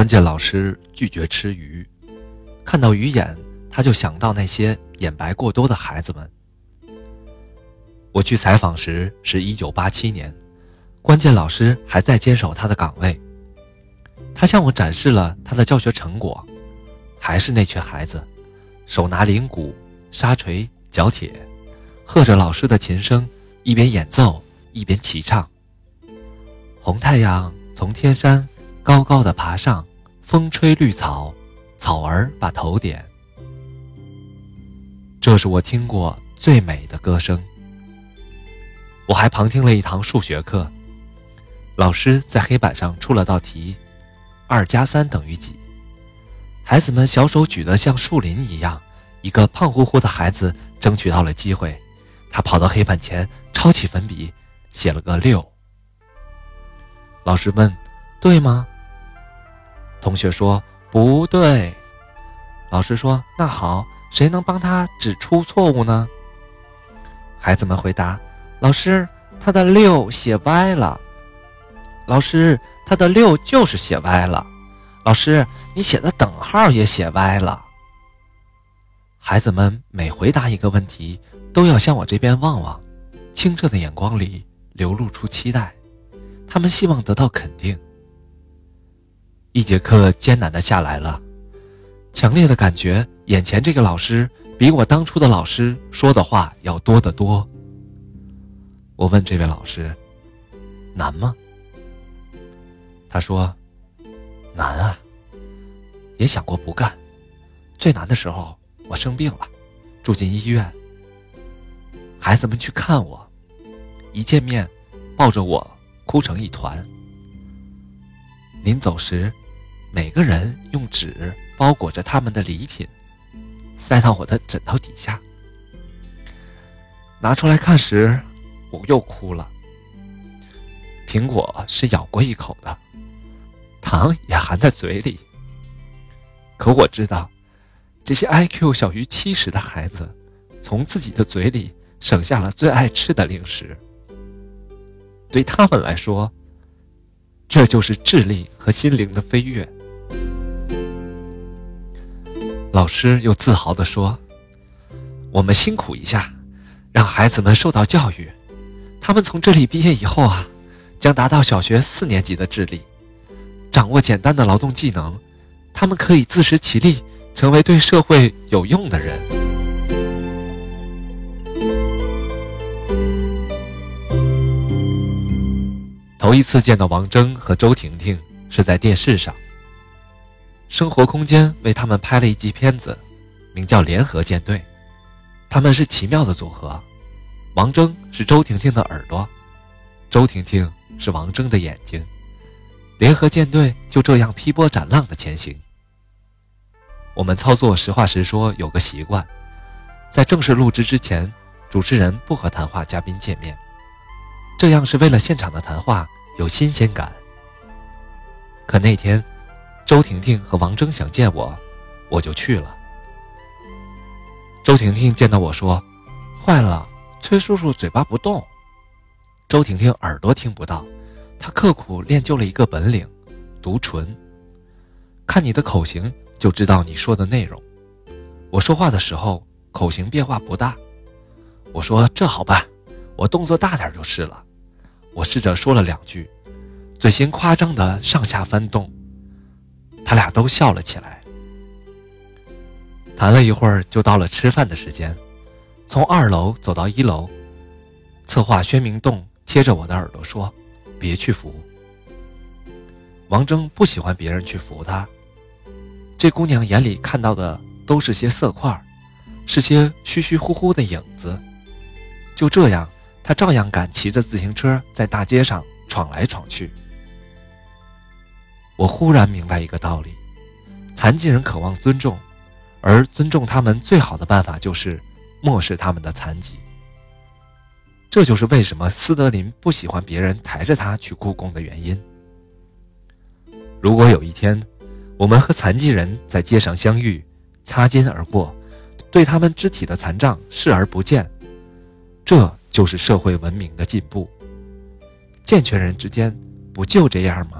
关键老师拒绝吃鱼，看到鱼眼，他就想到那些眼白过多的孩子们。我去采访时是一九八七年，关键老师还在坚守他的岗位。他向我展示了他的教学成果，还是那群孩子，手拿铃鼓、沙锤、角铁，和着老师的琴声，一边演奏一边齐唱。红太阳从天山。高高的爬上，风吹绿草，草儿把头点。这是我听过最美的歌声。我还旁听了一堂数学课，老师在黑板上出了道题：二加三等于几？孩子们小手举得像树林一样。一个胖乎乎的孩子争取到了机会，他跑到黑板前，抄起粉笔，写了个六。老师问：“对吗？”同学说不对，老师说那好，谁能帮他指出错误呢？孩子们回答：老师，他的六写歪了。老师，他的六就是写歪了。老师，你写的等号也写歪了。孩子们每回答一个问题，都要向我这边望望，清澈的眼光里流露出期待，他们希望得到肯定。一节课艰难的下来了，强烈的感觉，眼前这个老师比我当初的老师说的话要多得多。我问这位老师：“难吗？”他说：“难啊，也想过不干。最难的时候，我生病了，住进医院。孩子们去看我，一见面，抱着我哭成一团。临走时。”每个人用纸包裹着他们的礼品，塞到我的枕头底下。拿出来看时，我又哭了。苹果是咬过一口的，糖也含在嘴里。可我知道，这些 IQ 小于七十的孩子，从自己的嘴里省下了最爱吃的零食。对他们来说，这就是智力和心灵的飞跃。老师又自豪地说：“我们辛苦一下，让孩子们受到教育。他们从这里毕业以后啊，将达到小学四年级的智力，掌握简单的劳动技能。他们可以自食其力，成为对社会有用的人。”头一次见到王峥和周婷婷是在电视上。生活空间为他们拍了一集片子，名叫《联合舰队》。他们是奇妙的组合，王铮是周婷婷的耳朵，周婷婷是王铮的眼睛。联合舰队就这样劈波斩浪的前行。我们操作实话实说有个习惯，在正式录制之前，主持人不和谈话嘉宾见面，这样是为了现场的谈话有新鲜感。可那天。周婷婷和王铮想见我，我就去了。周婷婷见到我说：“坏了，崔叔叔嘴巴不动。”周婷婷耳朵听不到，她刻苦练就了一个本领——读唇。看你的口型就知道你说的内容。我说话的时候口型变化不大。我说这好办，我动作大点就是了。我试着说了两句，嘴型夸张的上下翻动。他俩都笑了起来。谈了一会儿，就到了吃饭的时间。从二楼走到一楼，策划宣明栋贴着我的耳朵说：“别去扶。”王铮不喜欢别人去扶他。这姑娘眼里看到的都是些色块，是些虚虚乎乎的影子。就这样，他照样敢骑着自行车在大街上闯来闯去。我忽然明白一个道理：残疾人渴望尊重，而尊重他们最好的办法就是漠视他们的残疾。这就是为什么斯德林不喜欢别人抬着他去故宫的原因。如果有一天，我们和残疾人在街上相遇，擦肩而过，对他们肢体的残障视而不见，这就是社会文明的进步。健全人之间不就这样吗？